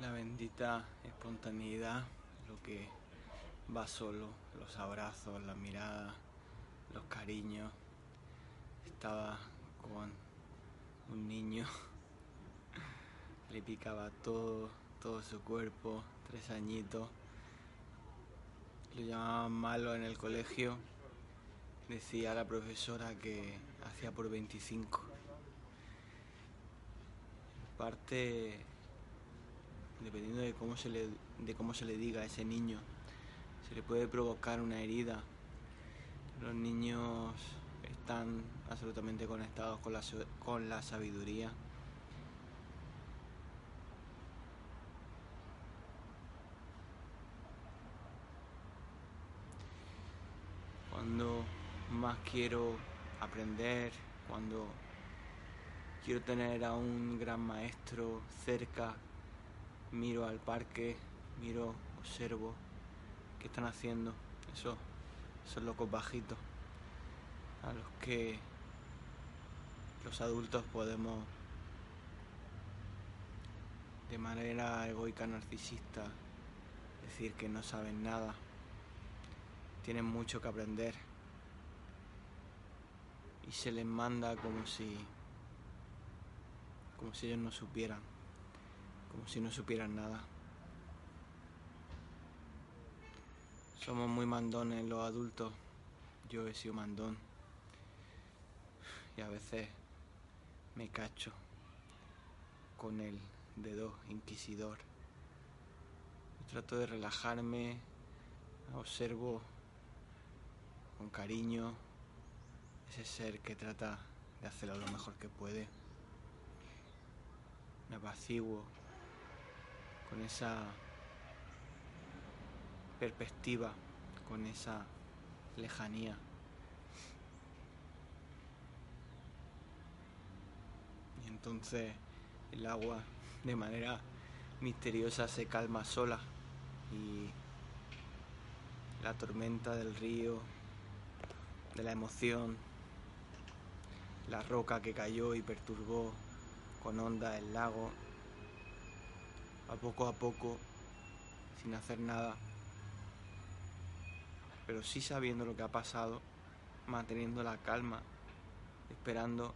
La bendita espontaneidad, lo que va solo, los abrazos, la mirada, los cariños. Estaba con un niño, le picaba todo, todo su cuerpo, tres añitos. Lo llamaban malo en el colegio. Decía la profesora que hacía por 25. Parte dependiendo de cómo se le, de cómo se le diga a ese niño, se le puede provocar una herida. Los niños están absolutamente conectados con la, con la sabiduría. Cuando más quiero aprender, cuando quiero tener a un gran maestro cerca, miro al parque, miro, observo qué están haciendo. Esos, esos locos bajitos a los que los adultos podemos de manera egoica narcisista decir que no saben nada, tienen mucho que aprender. Y se les manda como si como si ellos no supieran como si no supieran nada. Somos muy mandones los adultos. Yo he sido mandón. Y a veces me cacho con el dedo inquisidor. Trato de relajarme, observo con cariño ese ser que trata de hacerlo lo mejor que puede. Me apaciguo con esa perspectiva, con esa lejanía. Y entonces el agua de manera misteriosa se calma sola y la tormenta del río, de la emoción, la roca que cayó y perturbó con onda el lago, a poco a poco, sin hacer nada, pero sí sabiendo lo que ha pasado, manteniendo la calma, esperando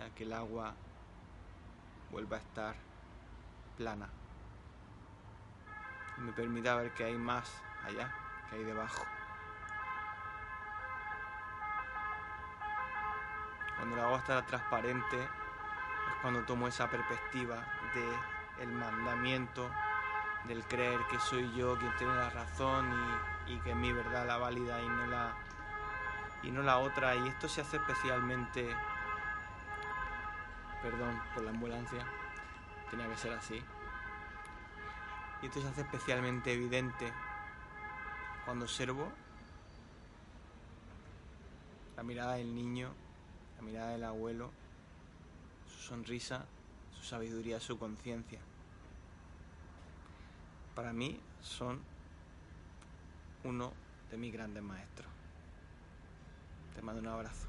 a que el agua vuelva a estar plana y me permita ver que hay más allá, que hay debajo. Cuando el agua está transparente es cuando tomo esa perspectiva de el mandamiento del creer que soy yo quien tiene la razón y, que mi verdad la válida y no la y no la otra. Y esto se hace especialmente perdón por la ambulancia tenía que ser así. Y esto se hace especialmente evidente cuando observo la mirada del niño la mirada del abuelo su sonrisa su sabiduría su conciencia para mí son uno de mis grandes maestros. Te mando un abrazo.